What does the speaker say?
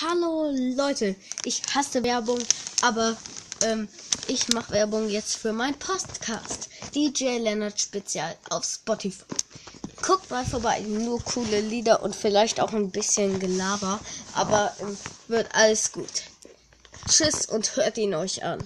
Hallo Leute, ich hasse Werbung, aber ähm, ich mache Werbung jetzt für meinen Podcast. DJ Leonard Spezial auf Spotify. Guckt mal vorbei, nur coole Lieder und vielleicht auch ein bisschen Gelaber, aber ähm, wird alles gut. Tschüss und hört ihn euch an.